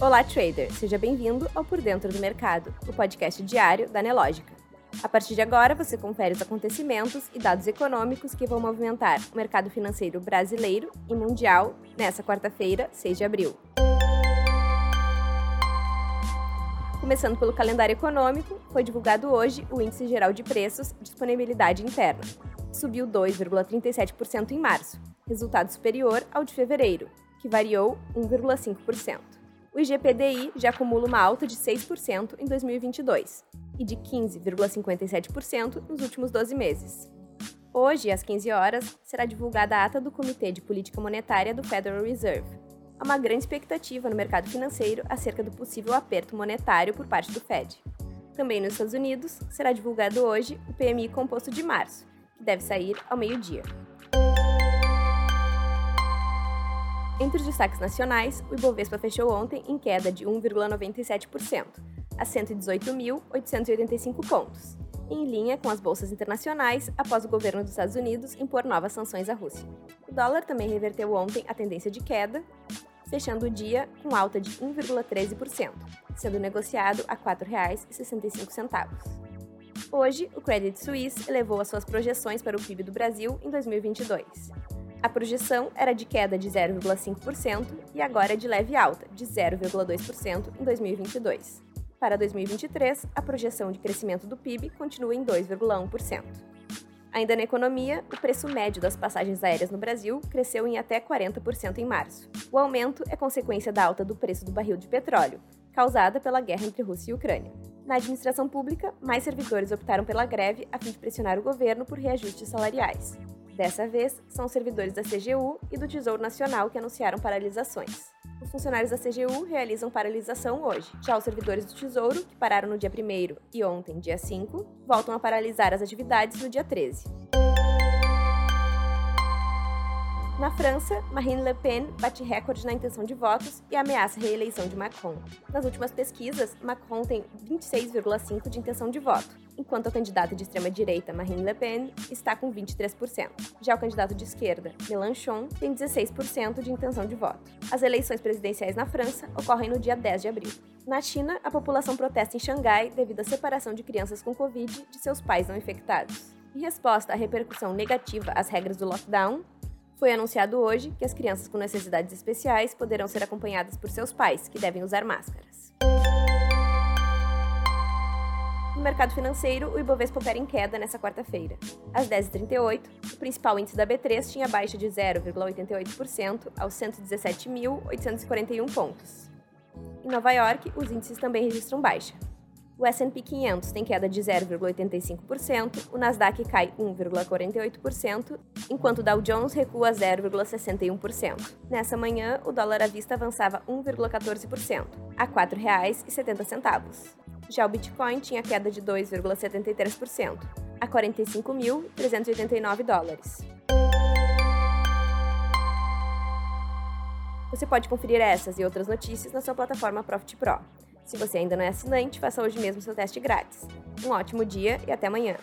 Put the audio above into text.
Olá, trader! Seja bem-vindo ao Por Dentro do Mercado, o podcast diário da Nelógica. A partir de agora, você confere os acontecimentos e dados econômicos que vão movimentar o mercado financeiro brasileiro e mundial nesta quarta-feira, 6 de abril. Começando pelo calendário econômico, foi divulgado hoje o Índice Geral de Preços Disponibilidade Interna. Subiu 2,37% em março, resultado superior ao de fevereiro, que variou 1,5% o IGPDI já acumula uma alta de 6% em 2022 e de 15,57% nos últimos 12 meses. Hoje, às 15 horas, será divulgada a ata do Comitê de Política Monetária do Federal Reserve. Há uma grande expectativa no mercado financeiro acerca do possível aperto monetário por parte do Fed. Também nos Estados Unidos, será divulgado hoje o PMI composto de março, que deve sair ao meio-dia. Entre os destaques nacionais, o Ibovespa fechou ontem em queda de 1,97%, a 118.885 pontos, em linha com as bolsas internacionais após o governo dos Estados Unidos impor novas sanções à Rússia. O dólar também reverteu ontem a tendência de queda, fechando o dia com alta de 1,13%, sendo negociado a R$ 4,65. Hoje, o Credit Suisse elevou as suas projeções para o PIB do Brasil em 2022. A projeção era de queda de 0,5% e agora é de leve alta, de 0,2% em 2022. Para 2023, a projeção de crescimento do PIB continua em 2,1%. Ainda na economia, o preço médio das passagens aéreas no Brasil cresceu em até 40% em março. O aumento é consequência da alta do preço do barril de petróleo, causada pela guerra entre Rússia e Ucrânia. Na administração pública, mais servidores optaram pela greve a fim de pressionar o governo por reajustes salariais. Dessa vez, são servidores da CGU e do Tesouro Nacional que anunciaram paralisações. Os funcionários da CGU realizam paralisação hoje. Já os servidores do Tesouro, que pararam no dia 1 e ontem, dia 5, voltam a paralisar as atividades no dia 13. Na França, Marine Le Pen bate recorde na intenção de votos e ameaça a reeleição de Macron. Nas últimas pesquisas, Macron tem 26,5% de intenção de voto, enquanto o candidato de extrema-direita, Marine Le Pen, está com 23%. Já o candidato de esquerda, Mélenchon, tem 16% de intenção de voto. As eleições presidenciais na França ocorrem no dia 10 de abril. Na China, a população protesta em Xangai devido à separação de crianças com Covid de seus pais não infectados. Em resposta à repercussão negativa às regras do lockdown, foi anunciado hoje que as crianças com necessidades especiais poderão ser acompanhadas por seus pais, que devem usar máscaras. No mercado financeiro, o Ibovespa opera em queda nesta quarta-feira. Às 10h38, o principal índice da B3 tinha baixa de 0,88% aos 117.841 pontos. Em Nova York, os índices também registram baixa. O S&P 500 tem queda de 0,85%, o Nasdaq cai 1,48%, enquanto o Dow Jones recua 0,61%. Nessa manhã, o dólar à vista avançava 1,14%, a R$ 4,70. Já o Bitcoin tinha queda de 2,73%, a 45.389 dólares. Você pode conferir essas e outras notícias na sua plataforma Profit Pro. Se você ainda não é assinante, faça hoje mesmo seu teste grátis. Um ótimo dia e até amanhã!